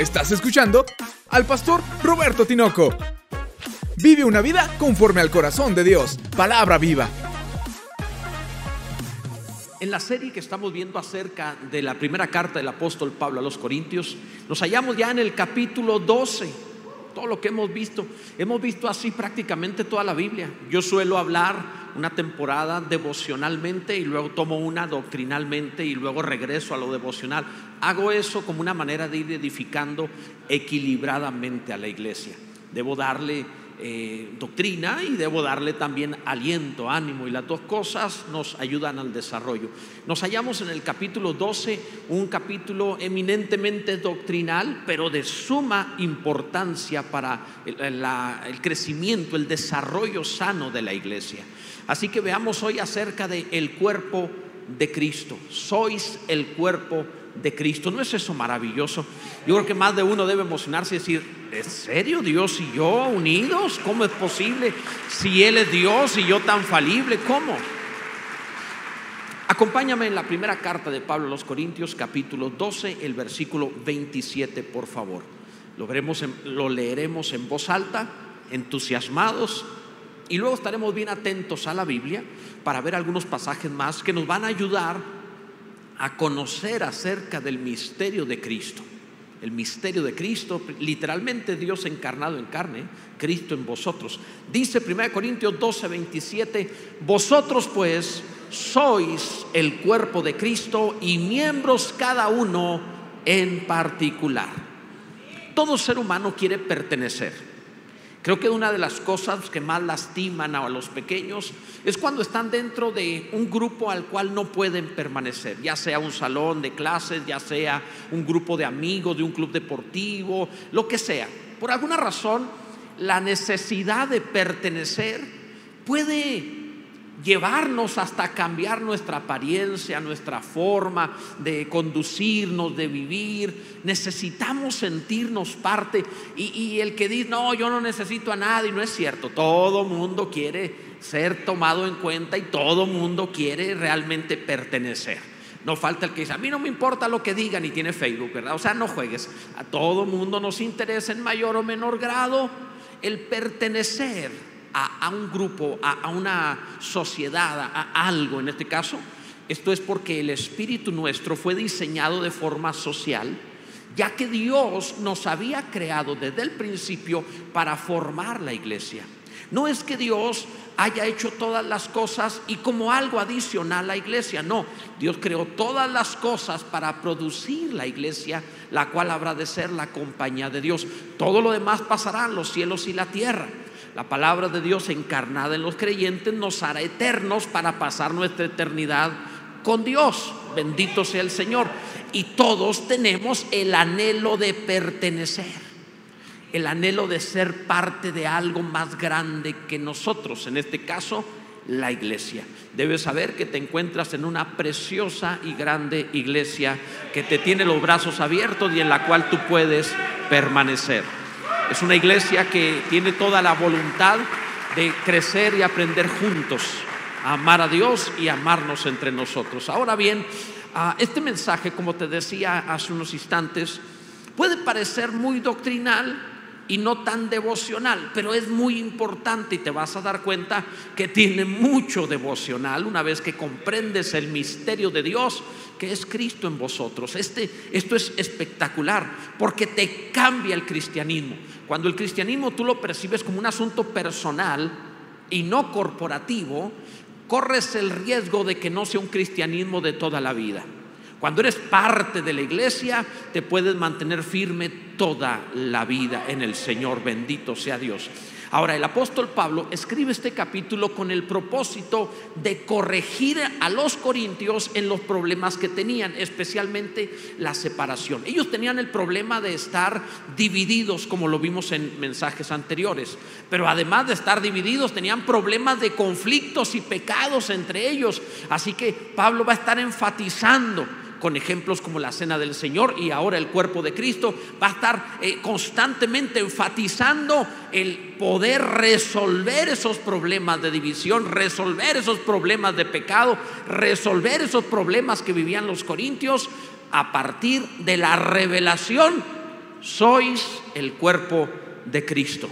Estás escuchando al pastor Roberto Tinoco. Vive una vida conforme al corazón de Dios. Palabra viva. En la serie que estamos viendo acerca de la primera carta del apóstol Pablo a los Corintios, nos hallamos ya en el capítulo 12. Todo lo que hemos visto, hemos visto así prácticamente toda la Biblia. Yo suelo hablar una temporada devocionalmente y luego tomo una doctrinalmente y luego regreso a lo devocional. Hago eso como una manera de ir edificando equilibradamente a la iglesia. Debo darle eh, doctrina y debo darle también aliento, ánimo y las dos cosas nos ayudan al desarrollo. Nos hallamos en el capítulo 12, un capítulo eminentemente doctrinal, pero de suma importancia para el, crecimiento, el desarrollo sano de la iglesia. Así que veamos hoy acerca del el cuerpo de Cristo. Sois el cuerpo de Cristo. ¿No es eso maravilloso? Yo creo que más de uno debe emocionarse y decir, ¿Es serio Dios y yo unidos? ¿Cómo es posible? Si Él es Dios y yo tan falible, ¿cómo? Acompáñame en la primera carta de Pablo a los Corintios, capítulo 12, el versículo 27, por favor. Lo, veremos lo leeremos en voz alta, entusiasmados, y luego estaremos bien atentos a la Biblia para ver algunos pasajes más que nos van a ayudar a conocer acerca del misterio de Cristo el misterio de Cristo, literalmente Dios encarnado en carne, Cristo en vosotros. Dice 1 Corintios 12, 27, vosotros pues sois el cuerpo de Cristo y miembros cada uno en particular. Todo ser humano quiere pertenecer. Creo que una de las cosas que más lastiman a los pequeños es cuando están dentro de un grupo al cual no pueden permanecer, ya sea un salón de clases, ya sea un grupo de amigos, de un club deportivo, lo que sea. Por alguna razón, la necesidad de pertenecer puede llevarnos hasta cambiar nuestra apariencia, nuestra forma de conducirnos, de vivir. Necesitamos sentirnos parte. Y, el que dice, no, yo no necesito a nadie, no es cierto. Todo mundo quiere ser tomado en cuenta y todo mundo quiere realmente pertenecer. No falta el que dice, a mí no me importa lo que digan y tiene Facebook, ¿verdad? O sea, no juegues. A todo mundo nos interesa en mayor o menor grado el pertenecer a, un grupo, a, una sociedad, a, algo en este caso, esto es porque el espíritu nuestro fue diseñado de forma social, ya que Dios nos había creado desde el principio para formar la iglesia. No es que Dios haya hecho todas las cosas y como algo adicional a la iglesia, no, Dios creó todas las cosas para producir la iglesia, la cual habrá de ser la compañía de Dios. Todo lo demás pasará, los cielos y la tierra. La palabra de Dios encarnada en los creyentes nos hará eternos para pasar nuestra eternidad con Dios. Bendito sea el Señor. Y todos tenemos el anhelo de pertenecer el anhelo de ser parte de algo más grande que nosotros, en este caso, la iglesia. Debes saber que te encuentras en una preciosa y grande iglesia que te tiene los brazos abiertos y en la cual tú puedes permanecer. Es una iglesia que tiene toda la voluntad de crecer y aprender juntos a amar a Dios y amarnos entre nosotros. Ahora bien, ah, este mensaje, como te decía hace unos instantes, puede parecer muy doctrinal, y no tan devocional, pero es muy importante y te vas a dar cuenta que tiene mucho devocional una vez que comprendes el misterio de Dios que es Cristo en vosotros. Este, esto es espectacular porque te cambia el cristianismo. Cuando el cristianismo tú lo percibes como un asunto personal y no corporativo, corres el riesgo de que no sea un cristianismo de toda la vida. Cuando eres parte de la iglesia, te puedes mantener firme toda la vida en el Señor. Bendito sea Dios. Ahora, el apóstol Pablo escribe este capítulo con el propósito de corregir a los corintios en los problemas que tenían, especialmente la separación. Ellos tenían el problema de estar divididos, como lo vimos en mensajes anteriores, pero además de estar divididos, tenían problemas de conflictos y pecados entre ellos. Así que Pablo va a estar enfatizando con ejemplos como la cena del Señor y ahora el cuerpo de Cristo, va a estar eh, constantemente enfatizando el poder resolver esos problemas de división, resolver esos problemas de pecado, resolver esos problemas que vivían los corintios a partir de la revelación sois el cuerpo de Cristo.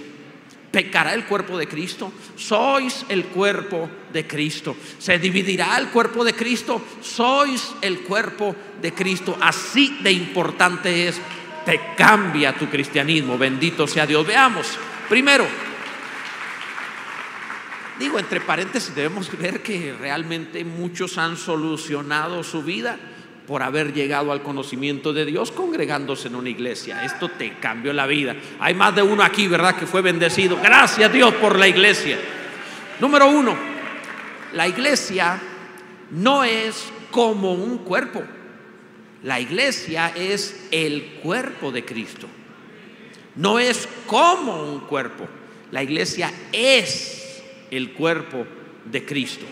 ¿Pecará el cuerpo de Cristo? Sois el cuerpo de Cristo. ¿Se dividirá el cuerpo de Cristo? Sois el cuerpo de Cristo. Así de importante es. Te cambia tu cristianismo. Bendito sea Dios. Veamos. Primero, digo entre paréntesis, debemos ver que realmente muchos han solucionado su vida por haber llegado al conocimiento de Dios congregándose en una iglesia. Esto te cambió la vida. Hay más de uno aquí, ¿verdad? Que fue bendecido. Gracias Dios por la iglesia. Número uno, la iglesia no es como un cuerpo. La iglesia es el cuerpo de Cristo. No es como un cuerpo. La iglesia es el cuerpo de Cristo.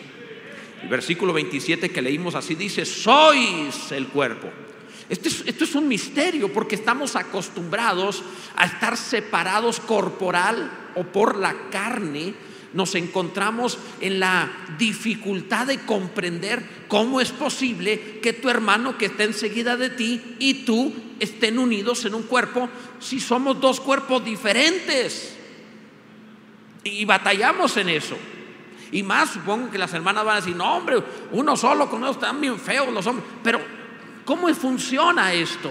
Versículo 27 que leímos así dice, sois el cuerpo. Esto es, esto es, un misterio porque estamos acostumbrados a estar separados corporal o por la carne. Nos encontramos en la dificultad de comprender cómo es posible que tu hermano que está enseguida de ti y tú estén unidos en un cuerpo si somos dos cuerpos diferentes. Y batallamos en eso. Y más supongo que las hermanas van a decir, no hombre, uno solo con ellos están bien feos los hombres. Pero, ¿cómo funciona esto?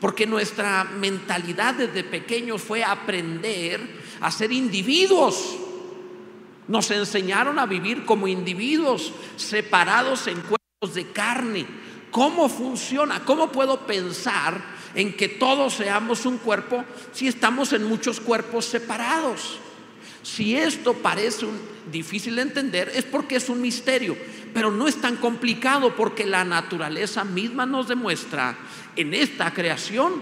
Porque nuestra mentalidad desde pequeños fue aprender a ser individuos. Nos enseñaron a vivir como individuos, separados en cuerpos de carne. ¿Cómo funciona? ¿Cómo puedo pensar en que todos seamos un cuerpo si estamos en muchos cuerpos separados? Si esto parece difícil de entender es porque es un misterio, pero no es tan complicado porque la naturaleza misma nos demuestra en esta creación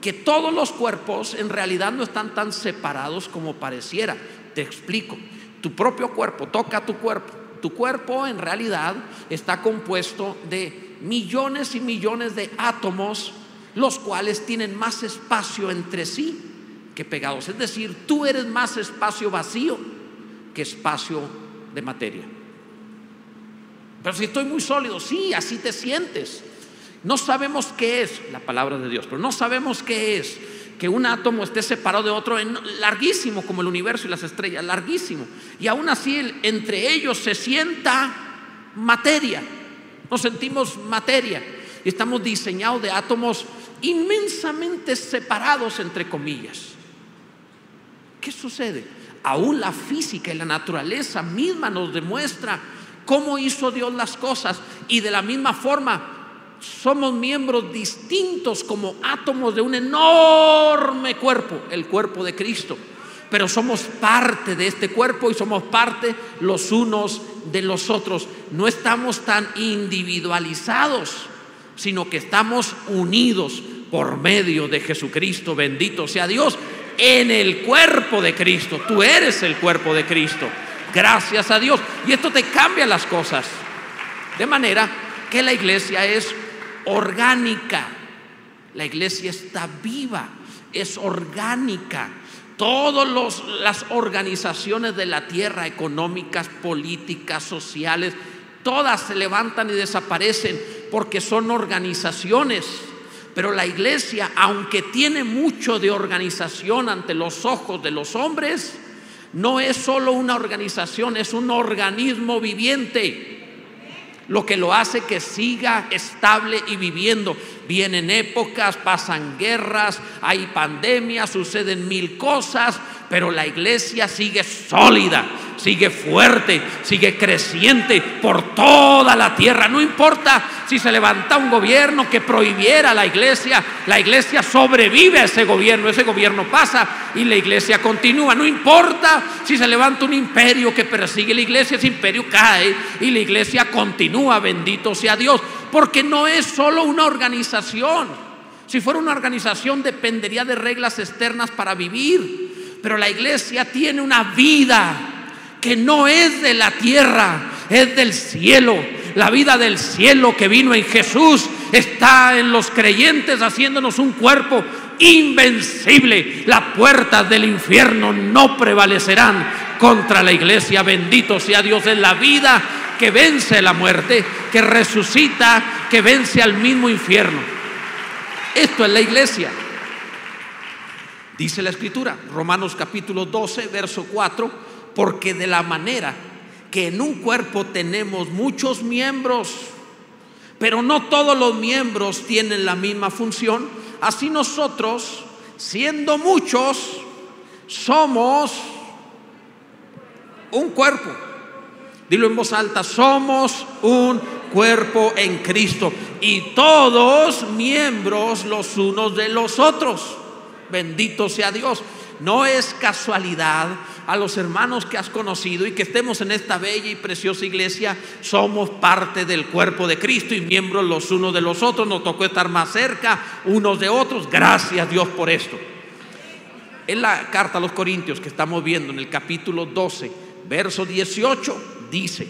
que todos los cuerpos en realidad no están tan separados como pareciera. Te explico. Tu propio cuerpo, toca tu cuerpo. Tu cuerpo en realidad está compuesto de millones y millones de átomos, los cuales tienen más espacio entre sí que pegados. Es decir, tú eres más espacio vacío que espacio de materia. Pero si estoy muy sólido, sí, así te sientes. No sabemos qué es la palabra de Dios, pero no sabemos qué es que un átomo esté separado de otro, en, larguísimo como el universo y las estrellas, larguísimo. Y aún así entre ellos se sienta materia. Nos sentimos materia. Y estamos diseñados de átomos inmensamente separados, entre comillas. ¿Qué sucede? Aún la física y la naturaleza misma nos demuestra cómo hizo Dios las cosas y de la misma forma somos miembros distintos como átomos de un enorme cuerpo, el cuerpo de Cristo. Pero somos parte de este cuerpo y somos parte los unos de los otros. No estamos tan individualizados, sino que estamos unidos por medio de Jesucristo. Bendito sea Dios en el cuerpo de Cristo. Tú eres el cuerpo de Cristo. Gracias a Dios. Y esto te cambia las cosas. De manera que la iglesia es orgánica. La iglesia está viva, es orgánica. Todas las organizaciones de la tierra, económicas, políticas, sociales, todas se levantan y desaparecen porque son organizaciones pero la iglesia, aunque tiene mucho de organización ante los ojos de los hombres, no es solo una organización, es un organismo viviente. Lo que lo hace que siga estable y viviendo. Vienen épocas, pasan guerras, hay pandemias, suceden mil cosas, pero la iglesia sigue sólida, sigue fuerte, sigue creciente por toda la tierra. No importa si se levanta un gobierno que prohibiera la iglesia, la iglesia sobrevive a ese gobierno, ese gobierno pasa y la iglesia continúa. No importa si se levanta un imperio que persigue la iglesia, ese imperio cae y la iglesia continúa, bendito sea Dios, porque no es solo una organización. Si fuera una organización dependería de reglas externas para vivir. Pero la iglesia tiene una vida que no es de la tierra, es del cielo. La vida del cielo que vino en Jesús está en los creyentes haciéndonos un cuerpo invencible. Las puertas del infierno no prevalecerán contra la iglesia. Bendito sea Dios en la vida que vence la muerte, que resucita, que vence al mismo infierno. Esto es la iglesia. Dice la escritura, Romanos capítulo 12, verso 4, porque de la manera que en un cuerpo tenemos muchos miembros, pero no todos los miembros tienen la misma función, así nosotros, siendo muchos, somos un cuerpo. Dilo en voz alta, somos un cuerpo en Cristo y todos miembros los unos de los otros. Bendito sea Dios. No es casualidad a los hermanos que has conocido y que estemos en esta bella y preciosa iglesia, somos parte del cuerpo de Cristo y miembros los unos de los otros. Nos tocó estar más cerca unos de otros. Gracias Dios por esto. En la carta a los Corintios que estamos viendo en el capítulo 12, verso 18, dice,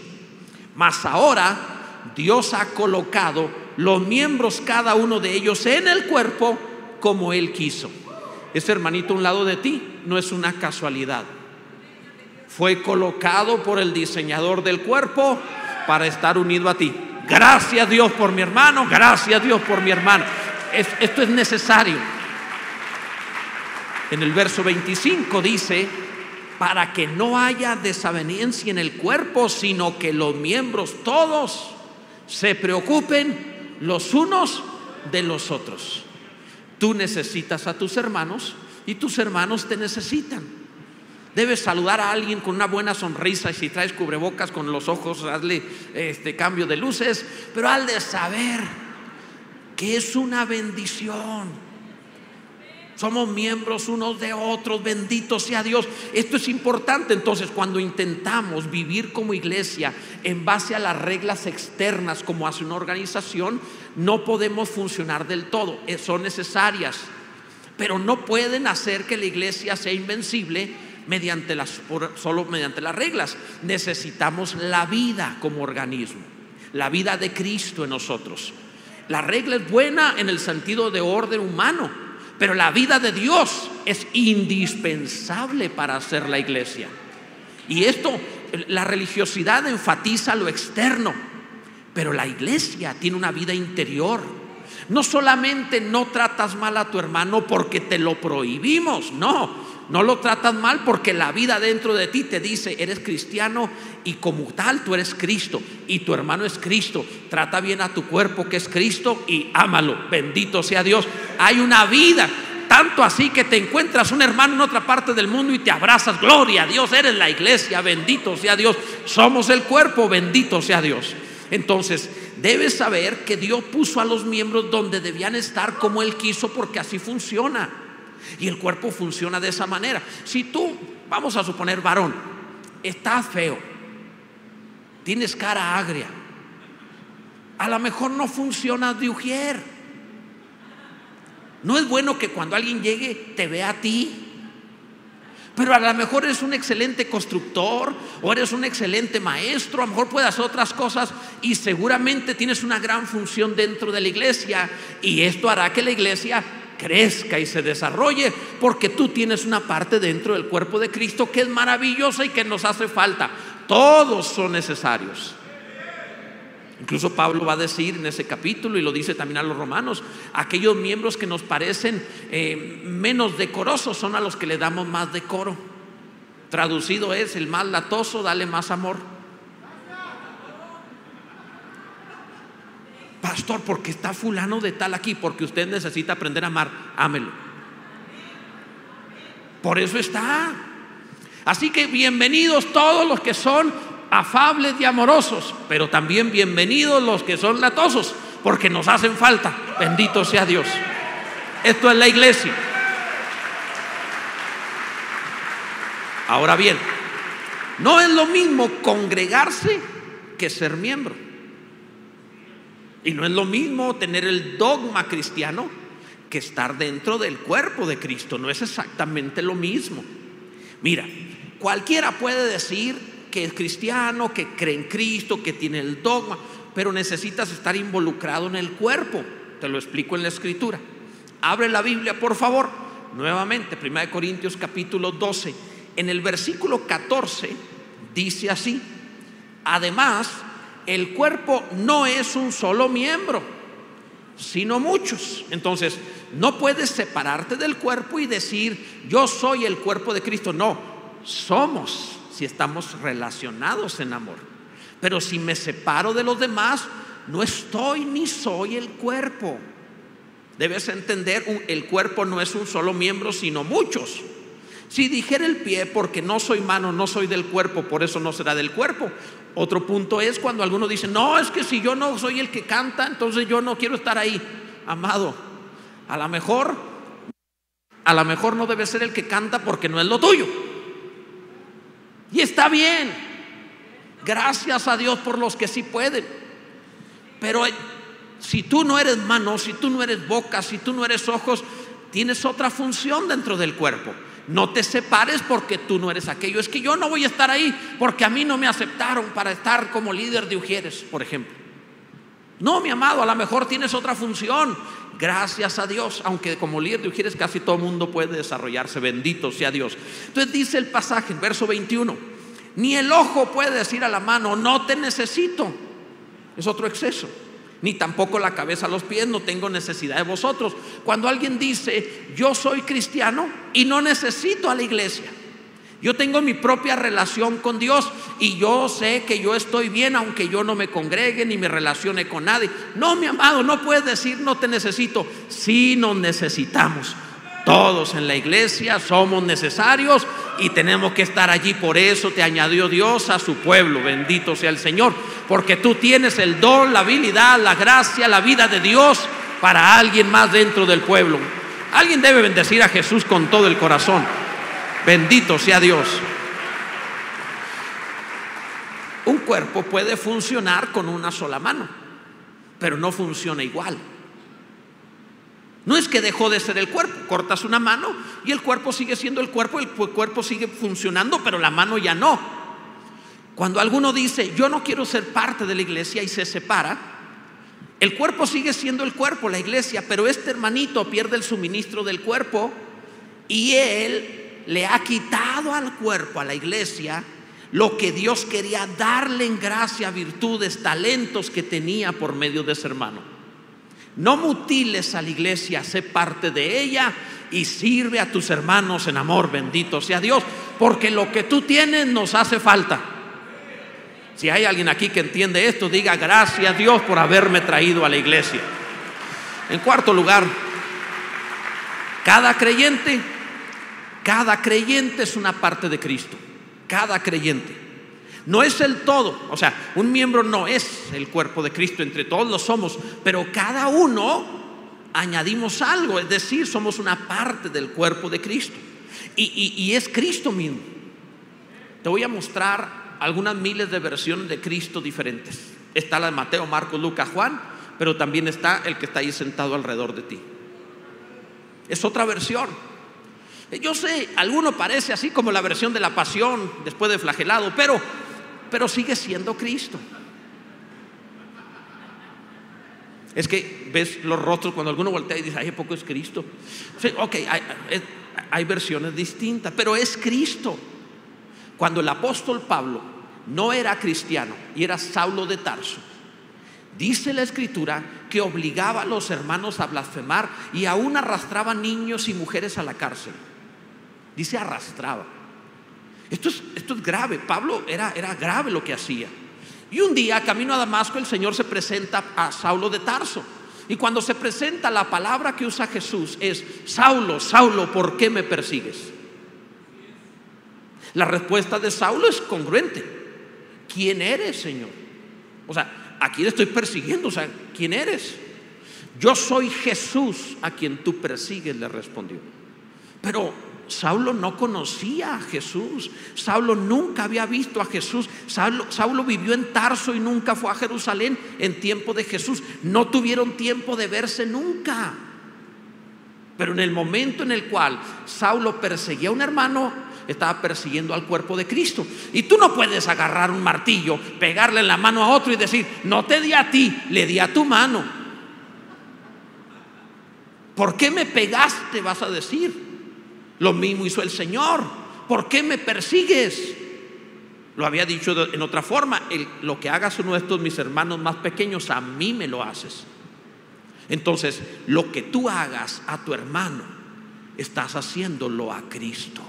mas ahora Dios ha colocado los miembros cada uno de ellos en el cuerpo como Él quiso. Ese hermanito a un lado de ti no es una casualidad. Fue colocado por el diseñador del cuerpo para estar unido a ti. Gracias Dios por mi hermano, gracias Dios por mi hermano. esto es necesario. En el verso 25 dice, para que no haya desaveniencia en el cuerpo, sino que los miembros todos se preocupen los unos de los otros. Tú necesitas a tus hermanos y tus hermanos te necesitan. Debes saludar a alguien con una buena sonrisa y si traes cubrebocas con los ojos, hazle este cambio de luces, pero al de saber que es una bendición somos miembros unos de otros, bendito sea Dios. Esto es importante entonces cuando intentamos vivir como iglesia en base a las reglas externas como hace una organización, no podemos funcionar del todo, eh, son necesarias, pero no pueden hacer que la iglesia sea invencible mediante las, solo mediante las reglas. Necesitamos la vida como organismo, la vida de Cristo en nosotros. La regla es buena en el sentido de orden humano, pero la vida de Dios es indispensable para hacer la iglesia. Y esto, la religiosidad enfatiza lo externo, pero la iglesia tiene una vida interior. No solamente no tratas mal a tu hermano porque te lo prohibimos, no, no lo tratas mal porque la vida dentro de ti te dice, eres cristiano y como tal tú eres Cristo y tu hermano es Cristo. Trata bien a tu cuerpo que es Cristo y ámalo. Bendito sea Dios. Hay una vida. Tanto así que te encuentras un hermano en otra parte del mundo y te abrazas. Gloria a Dios, eres la iglesia. Bendito sea Dios. Somos el cuerpo. Bendito sea Dios. Entonces, debes saber que Dios puso a los miembros donde debían estar como Él quiso porque así funciona. Y el cuerpo funciona de esa manera. Si tú, vamos a suponer varón, estás feo, tienes cara agria, a lo mejor no funciona de ujier. No es bueno que cuando alguien llegue te vea a ti. Pero a lo mejor eres un excelente constructor o eres un excelente maestro, a lo mejor puedes otras cosas y seguramente tienes una gran función dentro de la iglesia y esto hará que la iglesia crezca y se desarrolle, porque tú tienes una parte dentro del cuerpo de Cristo que es maravillosa y que nos hace falta. Todos son necesarios. Incluso Pablo va a decir en ese capítulo, y lo dice también a los romanos, aquellos miembros que nos parecen eh, menos decorosos son a los que le damos más decoro. Traducido es, el más latoso, dale más amor. Porque está fulano de tal aquí, porque usted necesita aprender a amar, ámelo. Por eso está. Así que bienvenidos todos los que son afables y amorosos, pero también bienvenidos los que son latosos, porque nos hacen falta. Bendito sea Dios. Esto es la iglesia. Ahora bien, no es lo mismo congregarse que ser miembro. Y no es lo mismo tener el dogma cristiano que estar dentro del cuerpo de Cristo. No es exactamente lo mismo. Mira, cualquiera puede decir que es cristiano, que cree en Cristo, que tiene el dogma, pero necesitas estar involucrado en el cuerpo. Te lo explico en la escritura. Abre la Biblia, por favor. Nuevamente, 1 Corintios capítulo 12. En el versículo 14 dice así. Además, el cuerpo no es un solo miembro, sino muchos. Entonces, no puedes separarte del cuerpo y decir, yo soy el cuerpo de Cristo. No, somos si estamos relacionados en amor. Pero si me separo de los demás, no estoy ni soy el cuerpo. Debes entender, el cuerpo no es un solo miembro, sino muchos. Si dijera el pie, porque no soy mano, no soy del cuerpo, por eso no será del cuerpo. Otro punto es cuando algunos dicen, no, es que si yo no soy el que canta, entonces yo no quiero estar ahí. Amado, a lo mejor, a lo mejor no debe ser el que canta porque no es lo tuyo. Y está bien. Gracias a Dios por los que sí pueden. Pero si tú no eres mano, si tú no eres boca, si tú no eres ojos, tienes otra función dentro del cuerpo. No te separes porque tú no eres aquello. Es que yo no voy a estar ahí porque a mí no me aceptaron para estar como líder de Ujieres, por ejemplo. No, mi amado, a lo mejor tienes otra función. Gracias a Dios, aunque como líder de Ujieres casi todo el mundo puede desarrollarse. Bendito sea Dios. Entonces dice el pasaje, verso 21, ni el ojo puede decir a la mano, no te necesito. Es otro exceso ni tampoco la cabeza a los pies, no tengo necesidad de vosotros. Cuando alguien dice, yo soy cristiano y no necesito a la iglesia, yo tengo mi propia relación con Dios y yo sé que yo estoy bien aunque yo no me congregue ni me relacione con nadie. No, mi amado, no puedes decir no te necesito. Sí nos necesitamos. Todos en la iglesia somos necesarios y tenemos que estar allí. Por eso te añadió Dios a su pueblo. Bendito sea el Señor. Porque tú tienes el don, la habilidad, la gracia, la vida de Dios para alguien más dentro del pueblo. Alguien debe bendecir a Jesús con todo el corazón. Bendito sea Dios. Un cuerpo puede funcionar con una sola mano, pero no funciona igual. No es que dejó de ser el cuerpo, cortas una mano y el cuerpo sigue siendo el cuerpo, el cuerpo sigue funcionando, pero la mano ya no. Cuando alguno dice, yo no quiero ser parte de la iglesia y se separa, el cuerpo sigue siendo el cuerpo, la iglesia, pero este hermanito pierde el suministro del cuerpo y él le ha quitado al cuerpo, a la iglesia, lo que Dios quería darle en gracia, virtudes, talentos que tenía por medio de ese hermano. No mutiles a la iglesia, sé parte de ella y sirve a tus hermanos en amor, bendito sea Dios, porque lo que tú tienes nos hace falta. Si hay alguien aquí que entiende esto, diga gracias a Dios por haberme traído a la iglesia. En cuarto lugar, cada creyente, cada creyente es una parte de Cristo. Cada creyente. No es el todo, o sea, un miembro no es el cuerpo de Cristo, entre todos lo somos, pero cada uno añadimos algo, es decir, somos una parte del cuerpo de Cristo. Y, es Cristo mismo. Te voy a mostrar algunas miles de versiones de Cristo diferentes. Está la de Mateo, Marcos, Lucas, Juan, pero también está el que está ahí sentado alrededor de ti. Es otra versión. Yo sé, alguno parece así como la versión de la pasión después de flagelado, pero pero sigue siendo Cristo. Es que ves los rostros cuando alguno voltea y dice, ay, poco es Cristo. ok, hay, hay versiones distintas, pero es Cristo. Cuando el apóstol Pablo no era cristiano y era Saulo de Tarso, dice la escritura que obligaba a los hermanos a blasfemar y aún arrastraba niños y mujeres a la cárcel. Dice arrastraba. Esto es, esto es grave. Pablo era, era grave lo que hacía. Y un día, camino a Damasco, el Señor se presenta a Saulo de Tarso. Y cuando se presenta, la palabra que usa Jesús es, Saulo, Saulo, ¿por qué me persigues? La respuesta de Saulo es congruente. ¿Quién eres, Señor? O sea, ¿a quién estoy persiguiendo? O sea, ¿quién eres? Yo soy Jesús a quien tú persigues, le respondió. Pero Saulo no conocía a Jesús. Saulo nunca había visto a Jesús. Saulo, vivió en Tarso y nunca fue a Jerusalén en tiempo de Jesús. No tuvieron tiempo de verse nunca. Pero en el momento en el cual Saulo perseguía a un hermano, estaba persiguiendo al cuerpo de Cristo. Y tú no puedes agarrar un martillo, pegarle en la mano a otro y decir, no te di a ti, le di a tu mano. ¿Por qué me pegaste? Vas a decir. Lo mismo hizo el Señor. ¿Por qué me persigues? Lo había dicho en otra forma, lo que hagas uno de estos mis hermanos más pequeños, a mí me lo haces. Entonces, lo que tú hagas a tu hermano, estás haciéndolo a Cristo.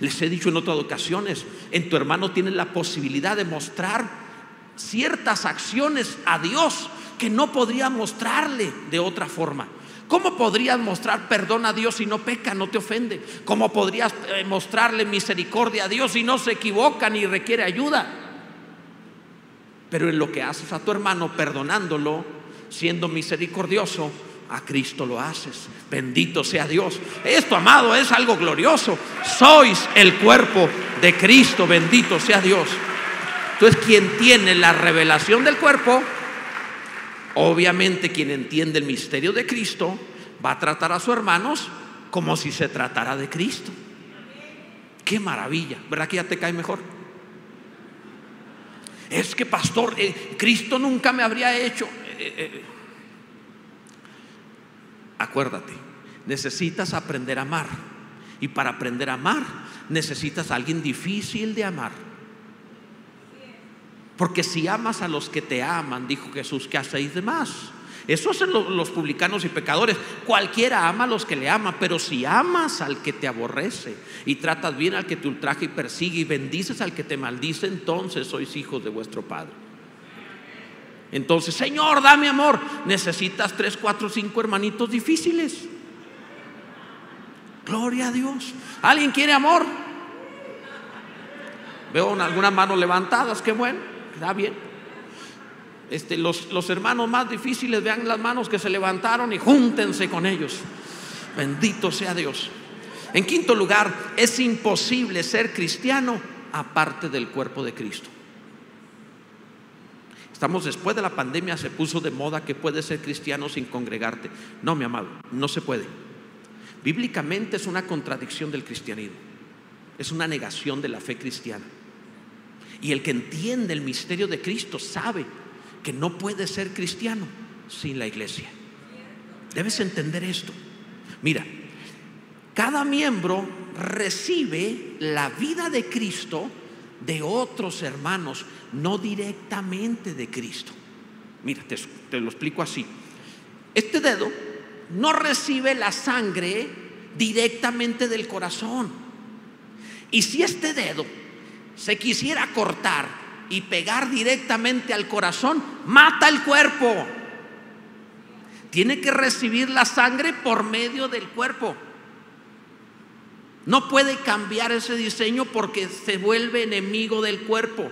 Les he dicho en otras ocasiones, en tu hermano tienes la posibilidad de mostrar ciertas acciones a Dios que no podría mostrarle de otra forma. ¿Cómo podrías mostrar perdón a Dios si no peca, no te ofende? ¿Cómo podrías eh, mostrarle misericordia a Dios si no se equivoca ni requiere ayuda? Pero en lo que haces a tu hermano perdonándolo, siendo misericordioso, a Cristo lo haces. Bendito sea Dios. Esto, amado, es algo glorioso. Sois el cuerpo de Cristo. Bendito sea Dios. Entonces, quien tiene la revelación del cuerpo, obviamente quien entiende el misterio de Cristo, va a tratar a sus hermanos como si se tratara de Cristo. Qué maravilla. ¿Verdad que ya te cae mejor? Es que, pastor, eh, Cristo nunca me habría hecho. Eh, eh, acuérdate, necesitas aprender a amar. Y para aprender a amar, necesitas a alguien difícil de amar. Porque si amas a los que te aman, dijo Jesús, ¿qué hacéis de más? Eso hacen los publicanos y pecadores. Cualquiera ama a los que le ama, pero si amas al que te aborrece y tratas bien al que te ultraja y persigue y bendices al que te maldice, entonces sois hijos de vuestro Padre. Entonces, Señor, dame amor. Necesitas tres, cuatro, cinco hermanitos difíciles. Gloria a Dios. ¿Alguien quiere amor? Veo algunas manos levantadas, qué bueno, está bien. Este, los, los hermanos más difíciles, vean las manos que se levantaron y júntense con ellos. Bendito sea Dios. En quinto lugar, es imposible ser cristiano aparte del cuerpo de Cristo. Estamos después de la pandemia, se puso de moda que puedes ser cristiano sin congregarte. No, mi amado, no se puede. Bíblicamente es una contradicción del cristianismo. Es una negación de la fe cristiana. Y el que entiende el misterio de Cristo sabe que no puede ser cristiano sin la iglesia. Debes entender esto. Mira, cada miembro recibe la vida de Cristo de otros hermanos, no directamente de Cristo. Mira, te, lo explico así. Este dedo no recibe la sangre directamente del corazón. Y si este dedo se quisiera cortar y pegar directamente al corazón, mata el cuerpo. Tiene que recibir la sangre por medio del cuerpo. No puede cambiar ese diseño porque se vuelve enemigo del cuerpo.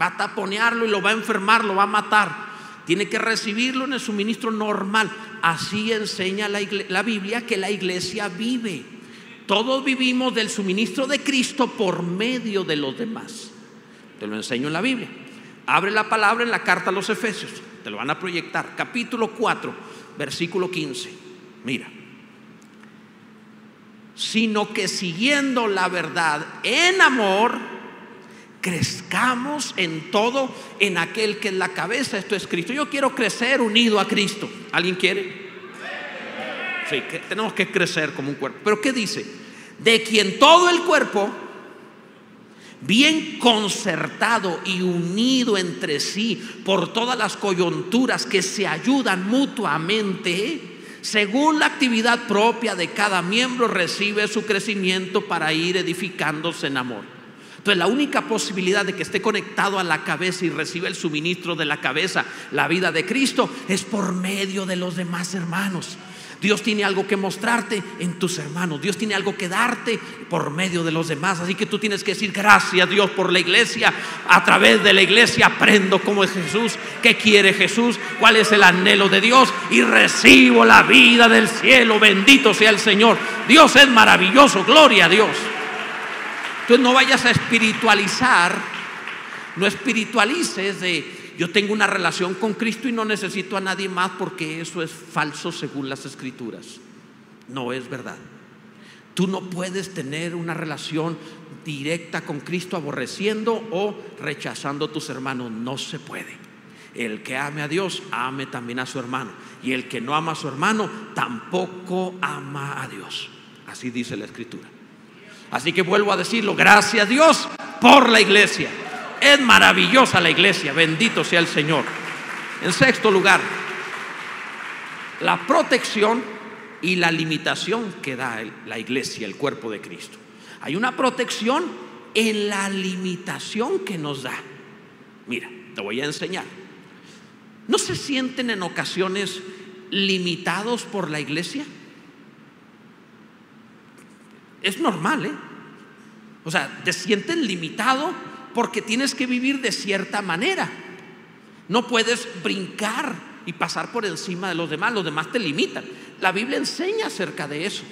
Va a taponearlo y lo va a enfermar, lo va a matar. Tiene que recibirlo en el suministro normal. Así enseña la, la Biblia que la iglesia vive. Todos vivimos del suministro de Cristo por medio de los demás. Te lo enseño en la Biblia. Abre la palabra en la carta a los Efesios. Te lo van a proyectar. Capítulo 4, versículo 15. Mira sino que siguiendo la verdad en amor, crezcamos en todo en aquel que es la cabeza. Esto es Cristo. Yo quiero crecer unido a Cristo. ¿Alguien quiere? Que tenemos que crecer como un cuerpo. Pero ¿qué dice? De quien todo el cuerpo, bien concertado y unido entre sí por todas las coyunturas que se ayudan mutuamente, según la actividad propia de cada miembro, recibe su crecimiento para ir edificándose en amor. Entonces la única posibilidad de que esté conectado a la cabeza y reciba el suministro de la cabeza, la vida de Cristo, es por medio de los demás hermanos. Dios tiene algo que mostrarte en tus hermanos. Dios tiene algo que darte por medio de los demás. Así que tú tienes que decir gracias Dios por la iglesia. A través de la iglesia aprendo cómo es Jesús, qué quiere Jesús, cuál es el anhelo de Dios y recibo la vida del cielo. Bendito sea el Señor. Dios es maravilloso. Gloria a Dios. Entonces no vayas a espiritualizar, no espiritualices de yo tengo una relación con Cristo y no necesito a nadie más porque eso es falso según las escrituras. No es verdad. Tú no puedes tener una relación directa con Cristo aborreciendo o rechazando a tus hermanos. No se puede. El que ame a Dios, ame también a su hermano. Y el que no ama a su hermano, tampoco ama a Dios. Así dice la escritura. Así que vuelvo a decirlo, gracias a Dios por la iglesia. Es maravillosa la iglesia, bendito sea el Señor. En sexto lugar, la protección y la limitación que da la iglesia, el cuerpo de Cristo. Hay una protección en la limitación que nos da. Mira, te voy a enseñar. ¿No se sienten en ocasiones limitados por la iglesia? Es normal, ¿eh? O sea, te sientes limitado porque tienes que vivir de cierta manera. No puedes brincar y pasar por encima de los demás, los demás te limitan. La Biblia enseña acerca de eso.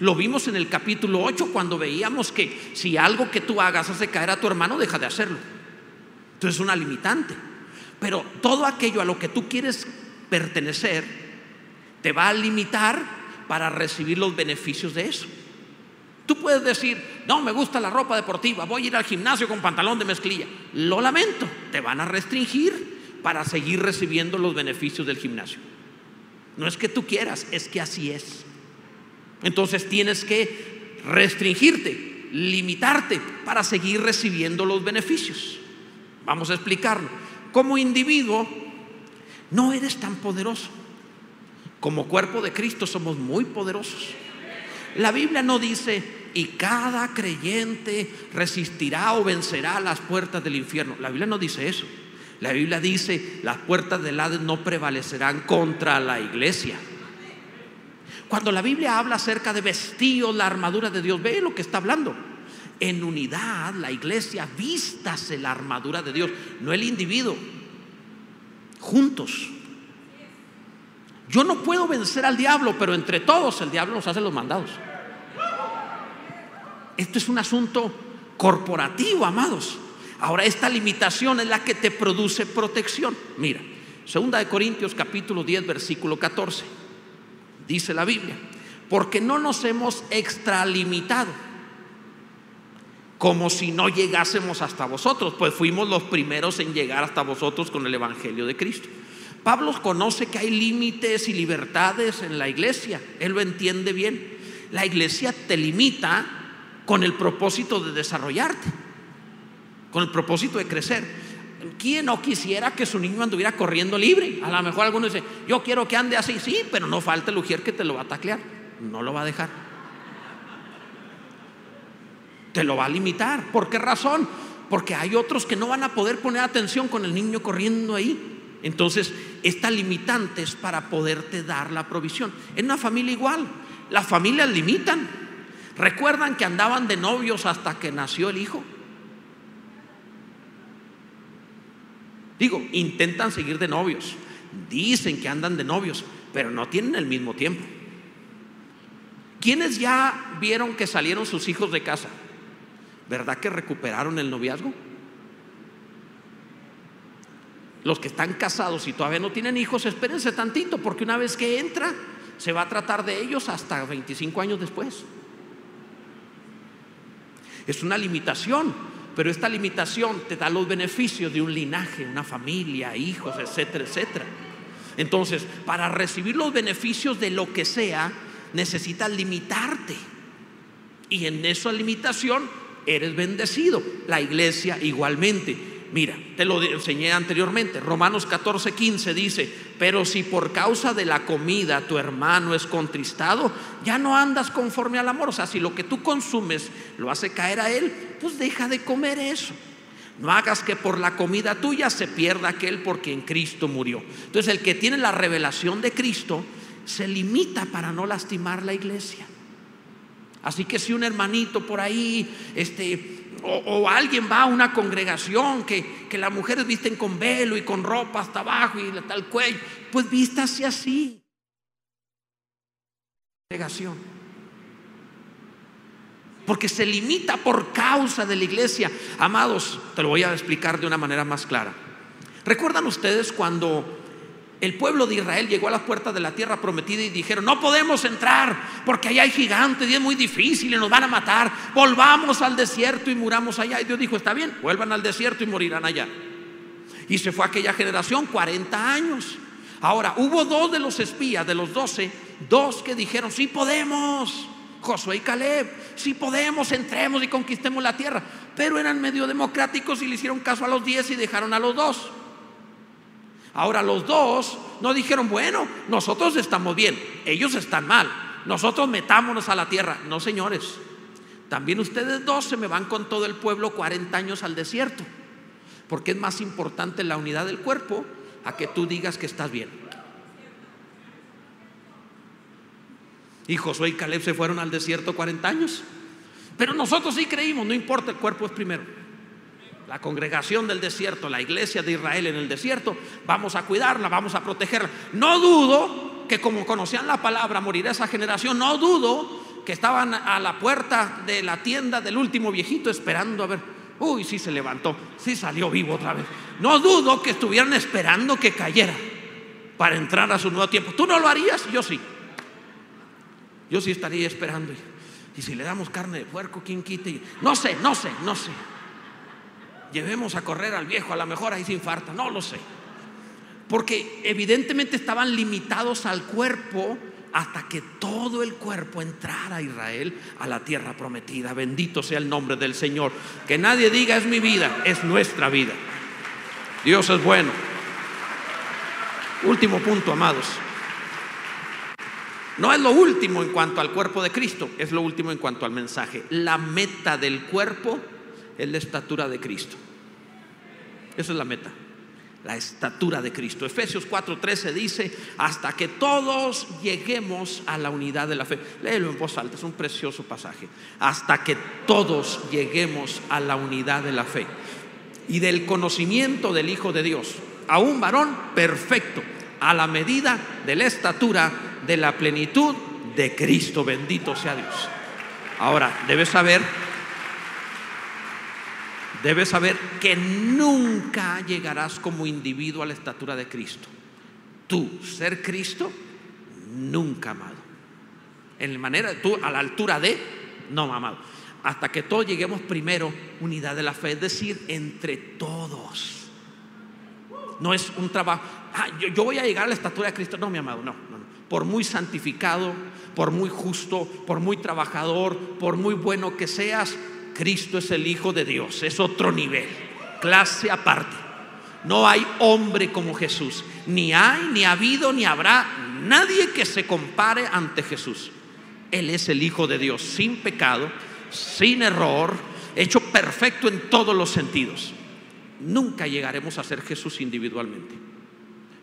Lo vimos en el capítulo 8 cuando veíamos que si algo que tú hagas hace caer a tu hermano, deja de hacerlo. Entonces es una limitante. Pero todo aquello a lo que tú quieres pertenecer te va a limitar para recibir los beneficios de eso. Tú puedes decir, no, me gusta la ropa deportiva, voy a ir al gimnasio con pantalón de mezclilla. Lo lamento, te van a restringir para seguir recibiendo los beneficios del gimnasio. No es que tú quieras, es que así es. Entonces tienes que restringirte, limitarte para seguir recibiendo los beneficios. Vamos a explicarlo. Como individuo, no eres tan poderoso. Como cuerpo de Cristo somos muy poderosos. La Biblia no dice, y cada creyente resistirá o vencerá las puertas del infierno. La Biblia no dice eso. La Biblia dice, las puertas del Hades no prevalecerán contra la iglesia. Cuando la Biblia habla acerca de vestidos, la armadura de Dios, ve lo que está hablando. En unidad, la iglesia, vístase la armadura de Dios, no el individuo. Juntos. Yo no puedo vencer al diablo, pero entre todos el diablo nos hace los mandados. Esto es un asunto corporativo, amados. Ahora esta limitación es la que te produce protección. Mira, segunda de Corintios capítulo 10 versículo 14. Dice la Biblia, porque no nos hemos extralimitado como si no llegásemos hasta vosotros, pues fuimos los primeros en llegar hasta vosotros con el evangelio de Cristo. Pablo conoce que hay límites y libertades en la iglesia, él lo entiende bien. La iglesia te limita con el propósito de desarrollarte, con el propósito de crecer. ¿Quién no quisiera que su niño anduviera corriendo libre? A lo mejor alguno dice, yo quiero que ande así, sí, pero no falta el ujier que te lo va a taclear, no lo va a dejar. Te lo va a limitar. ¿Por qué razón? Porque hay otros que no van a poder poner atención con el niño corriendo ahí. Entonces, esta limitante es para poderte dar la provisión. En una familia igual, las familias limitan. ¿Recuerdan que andaban de novios hasta que nació el hijo? Digo, intentan seguir de novios. Dicen que andan de novios, pero no tienen el mismo tiempo. ¿Quiénes ya vieron que salieron sus hijos de casa? ¿Verdad que recuperaron el noviazgo? Los que están casados y todavía no tienen hijos, espérense tantito, porque una vez que entra, se va a tratar de ellos hasta 25 años después. Es una limitación, pero esta limitación te da los beneficios de un linaje, una familia, hijos, etcétera, etcétera. Entonces, para recibir los beneficios de lo que sea, necesitas limitarte. Y en esa limitación eres bendecido. La iglesia igualmente. Mira, te lo enseñé anteriormente. Romanos 14, 15 dice, pero si por causa de la comida tu hermano es contristado, ya no andas conforme al amor. O sea, si lo que tú consumes lo hace caer a él, pues deja de comer eso. No hagas que por la comida tuya se pierda aquel porque en Cristo murió. Entonces el que tiene la revelación de Cristo se limita para no lastimar la iglesia. Así que si un hermanito por ahí, este, o, alguien va a una congregación que, que las mujeres visten con velo y con ropa hasta abajo y tal cuello, pues vístase así. Congregación. Porque se limita por causa de la iglesia. Amados, te lo voy a explicar de una manera más clara. ¿Recuerdan ustedes cuando el pueblo de Israel llegó a las puertas de la tierra prometida y dijeron, no podemos entrar porque allá hay gigantes y es muy difícil y nos van a matar. Volvamos al desierto y muramos allá. Y Dios dijo, está bien, vuelvan al desierto y morirán allá. Y se fue aquella generación, 40 años. Ahora, hubo dos de los espías, de los doce, dos que dijeron, sí podemos. Josué y Caleb, sí podemos, entremos y conquistemos la tierra. Pero eran medio democráticos y le hicieron caso a los diez y dejaron a los dos. Ahora los dos no dijeron, bueno, nosotros estamos bien, ellos están mal, nosotros metámonos a la tierra. No, señores, también ustedes dos se me van con todo el pueblo 40 años al desierto, porque es más importante la unidad del cuerpo a que tú digas que estás bien. Y Josué y Caleb se fueron al desierto 40 años. Pero nosotros sí creímos, no importa, el cuerpo es primero. La congregación del desierto, la iglesia de Israel en el desierto, vamos a cuidarla, vamos a protegerla. No dudo que como conocían la palabra, morirá esa generación, no dudo que estaban a la puerta de la tienda del último viejito esperando a ver, uy, sí se levantó, sí salió vivo otra vez. No dudo que estuvieran esperando que cayera para entrar a su nuevo tiempo. ¿Tú no lo harías? Yo sí. Yo sí estaría esperando. Y si le damos carne de puerco, ¿quién quite? No sé, no sé, no sé. Llevemos a correr al viejo, a lo mejor ahí se infarta, no lo sé. Porque evidentemente estaban limitados al cuerpo hasta que todo el cuerpo entrara a Israel a la tierra prometida. Bendito sea el nombre del Señor. Que nadie diga es mi vida, es nuestra vida. Dios es bueno. Último punto, amados. No es lo último en cuanto al cuerpo de Cristo, es lo último en cuanto al mensaje. La meta del cuerpo es la estatura de Cristo. Esa es la meta, la estatura de Cristo. Efesios 4:13 dice, hasta que todos lleguemos a la unidad de la fe. Léelo en voz alta, es un precioso pasaje. Hasta que todos lleguemos a la unidad de la fe y del conocimiento del Hijo de Dios, a un varón perfecto, a la medida de la estatura de la plenitud de Cristo. Bendito sea Dios. Ahora, debes saber, debes saber que nunca llegarás como individuo a la estatura de Cristo. Tú, ser Cristo, nunca amado. En la manera, tú a la altura de, no amado. Hasta que todos lleguemos primero, unidad de la fe, es decir, entre todos. No es un trabajo, ah, yo, yo voy a llegar a la estatura de Cristo. No, mi amado, no, no, no por muy santificado, por muy justo, por muy trabajador, por muy bueno que seas, Cristo es el Hijo de Dios, es otro nivel, clase aparte. No hay hombre como Jesús, ni hay, ni ha habido, ni habrá nadie que se compare ante Jesús. Él es el Hijo de Dios, sin pecado, sin error, hecho perfecto en todos los sentidos. Nunca llegaremos a ser Jesús individualmente.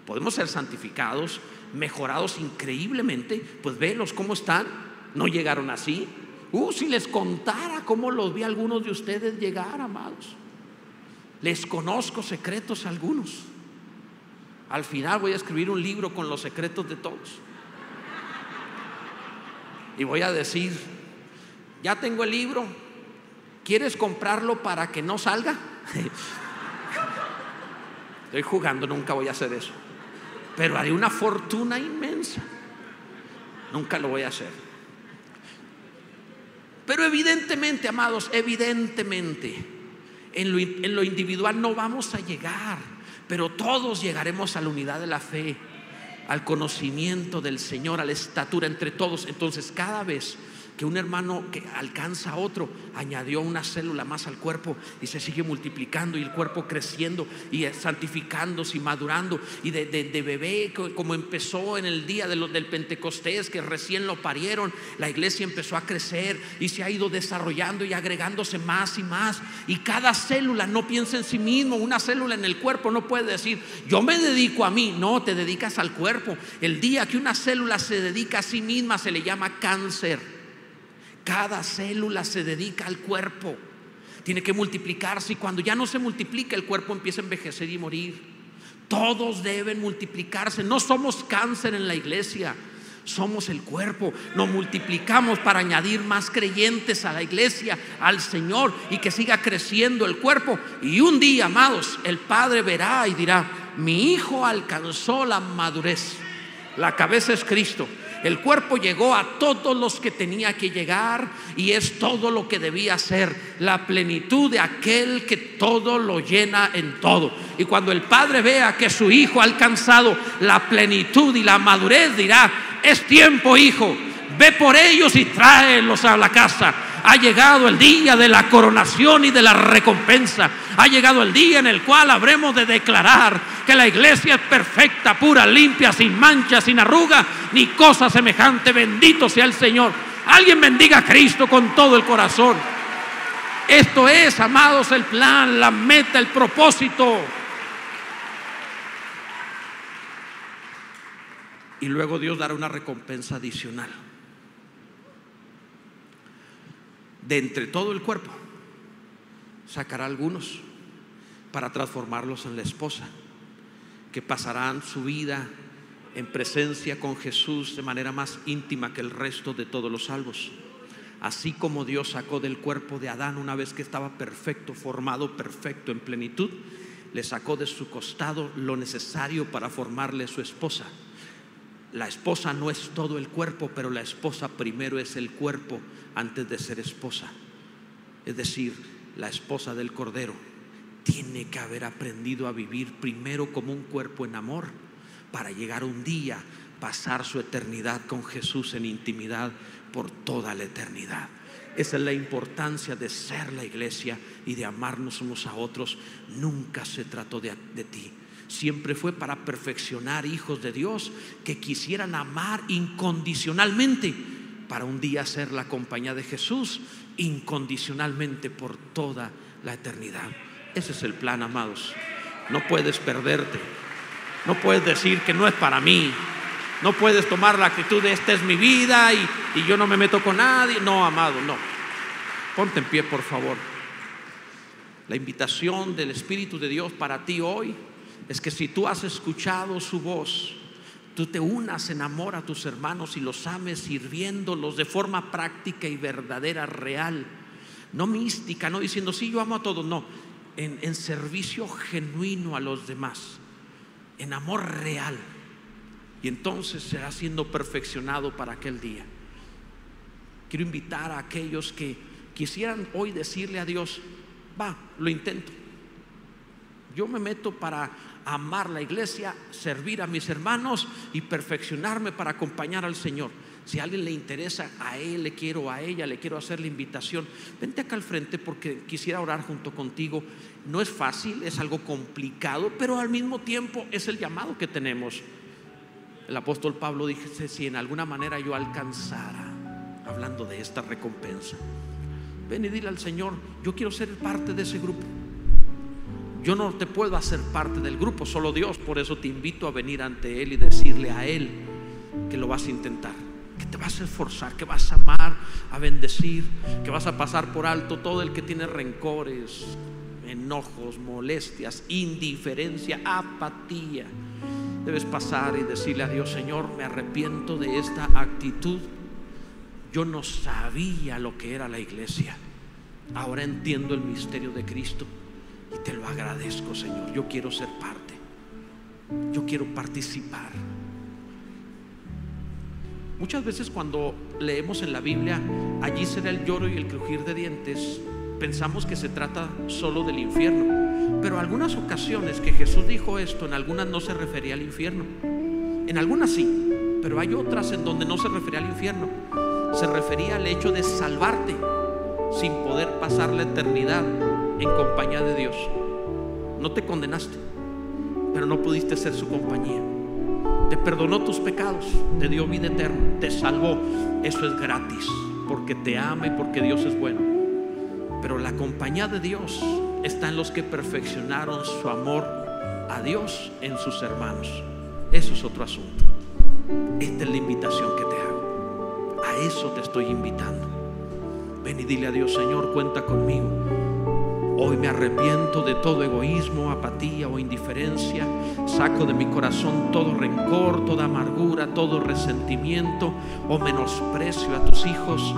Podemos ser santificados, mejorados increíblemente, pues velos cómo están. No llegaron así. Uh, si les contara cómo los vi algunos de ustedes llegar, amados. Les conozco secretos algunos. Al final voy a escribir un libro con los secretos de todos. Y voy a decir, ya tengo el libro, ¿quieres comprarlo para que no salga? Estoy jugando, nunca voy a hacer eso pero haré una fortuna inmensa. Nunca lo voy a hacer. Pero evidentemente, amados, evidentemente, en lo, individual no vamos a llegar, pero todos llegaremos a la unidad de la fe, al conocimiento del Señor, a la estatura entre todos. Entonces, cada vez que un hermano que alcanza a otro añadió una célula más al cuerpo y se sigue multiplicando y el cuerpo creciendo y santificándose y madurando y de, bebé como empezó en el día del Pentecostés que recién lo parieron, la iglesia empezó a crecer y se ha ido desarrollando y agregándose más y más y cada célula no piensa en sí mismo, una célula en el cuerpo no puede decir yo me dedico a mí, no, te dedicas al cuerpo. El día que una célula se dedica a sí misma se le llama cáncer. Cada célula se dedica al cuerpo. Tiene que multiplicarse y cuando ya no se multiplica el cuerpo empieza a envejecer y morir. Todos deben multiplicarse. No somos cáncer en la iglesia. Somos el cuerpo. Nos multiplicamos para añadir más creyentes a la iglesia, al Señor y que siga creciendo el cuerpo. Y un día, amados, el Padre verá y dirá, mi hijo alcanzó la madurez. La cabeza es Cristo. El cuerpo llegó a todos los que tenía que llegar y es todo lo que debía ser, la plenitud de aquel que todo lo llena en todo. Y cuando el Padre vea que su Hijo ha alcanzado la plenitud y la madurez, dirá, es tiempo, Hijo, ve por ellos y tráelos a la casa. Ha llegado el día de la coronación y de la recompensa. Ha llegado el día en el cual habremos de declarar que la iglesia es perfecta, pura, limpia, sin mancha, sin arruga, ni cosa semejante. Bendito sea el Señor. Alguien bendiga a Cristo con todo el corazón. Esto es, amados, el plan, la meta, el propósito. Y luego Dios dará una recompensa adicional. De entre todo el cuerpo, sacará algunos para transformarlos en la esposa, que pasarán su vida en presencia con Jesús de manera más íntima que el resto de todos los salvos. Así como Dios sacó del cuerpo de Adán una vez que estaba perfecto, formado, perfecto, en plenitud, le sacó de su costado lo necesario para formarle su esposa. La esposa no es todo el cuerpo, pero la esposa primero es el cuerpo antes de ser esposa. Es decir, la esposa del Cordero tiene que haber aprendido a vivir primero como un cuerpo en amor para llegar un día, pasar su eternidad con Jesús en intimidad por toda la eternidad. Esa es la importancia de ser la iglesia y de amarnos unos a otros. Nunca se trató de, de, ti. Siempre fue para perfeccionar hijos de Dios que quisieran amar incondicionalmente para un día ser la compañía de Jesús incondicionalmente por toda la eternidad. Ese es el plan, amados. No puedes perderte. No puedes decir que no es para mí. No puedes tomar la actitud de esta es mi vida y, y yo no me meto con nadie. No, amado, no. Ponte en pie, por favor. La invitación del Espíritu de Dios para ti hoy es que si tú has escuchado su voz, tú te unas en amor a tus hermanos y los ames sirviéndolos de forma práctica y verdadera, real. No mística, no diciendo, sí, yo amo a todos, no. En, en servicio genuino a los demás, en amor real. Y entonces será siendo perfeccionado para aquel día. Quiero invitar a aquellos que quisieran hoy decirle a Dios, va, lo intento. Yo me meto para amar la iglesia, servir a mis hermanos y perfeccionarme para acompañar al Señor. Si a alguien le interesa, a él le quiero, a ella le quiero hacer la invitación. Vente acá al frente porque quisiera orar junto contigo. No es fácil, es algo complicado, pero al mismo tiempo es el llamado que tenemos. El apóstol Pablo dice, si en alguna manera yo alcanzara, hablando de esta recompensa, ven y dile al Señor, yo quiero ser parte de ese grupo. Yo no te puedo hacer parte del grupo, solo Dios. Por eso te invito a venir ante Él y decirle a Él que lo vas a intentar, que te vas a esforzar, que vas a amar, a bendecir, que vas a pasar por alto todo el que tiene rencores, enojos, molestias, indiferencia, apatía. Debes pasar y decirle a Dios, Señor, me arrepiento de esta actitud. Yo no sabía lo que era la iglesia. Ahora entiendo el misterio de Cristo. Y te lo agradezco, Señor. Yo quiero ser parte. Yo quiero participar. Muchas veces cuando leemos en la Biblia, allí será el lloro y el crujir de dientes, pensamos que se trata solo del infierno. Pero algunas ocasiones que Jesús dijo esto, en algunas no se refería al infierno. En algunas sí, pero hay otras en donde no se refería al infierno. Se refería al hecho de salvarte sin poder pasar la eternidad en compañía de Dios. No te condenaste, pero no pudiste ser su compañía. Te perdonó tus pecados, te dio vida eterna, te salvó. Eso es gratis, porque te ama y porque Dios es bueno. Pero la compañía de Dios está en los que perfeccionaron su amor a Dios en sus hermanos. Eso es otro asunto. Esta es la invitación que te hago. A eso te estoy invitando. Ven y dile a Dios, Señor, cuenta conmigo. Hoy me arrepiento de todo egoísmo, apatía o indiferencia. Saco de mi corazón todo rencor, toda amargura, todo resentimiento o menosprecio a tus hijos.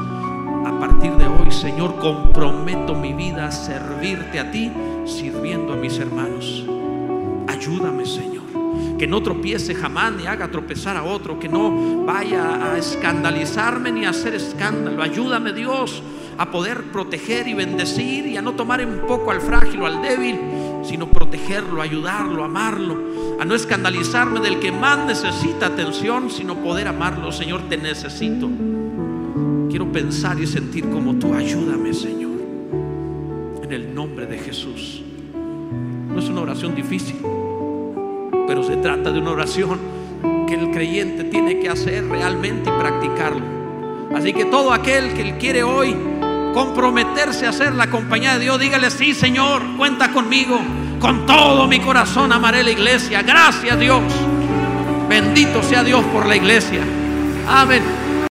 A partir de hoy, Señor, comprometo mi vida a servirte a ti, sirviendo a mis hermanos. Ayúdame, Señor. Que no tropiece jamás ni haga tropezar a otro. Que no vaya a escandalizarme ni a hacer escándalo. Ayúdame, Dios a poder proteger y bendecir y a no tomar en poco al frágil o al débil, sino protegerlo, ayudarlo, amarlo, a no escandalizarme del que más necesita atención, sino poder amarlo. Señor, te necesito. Quiero pensar y sentir como tú. Ayúdame, Señor. En el nombre de Jesús. No es una oración difícil. pero se trata de una oración que el creyente tiene que hacer realmente y practicarlo. Así que todo aquel que quiere hoy comprometerse a ser la compañía de Dios, dígale, sí Señor, cuenta conmigo, con todo mi corazón amaré la iglesia, gracias Dios, bendito sea Dios por la iglesia, amén.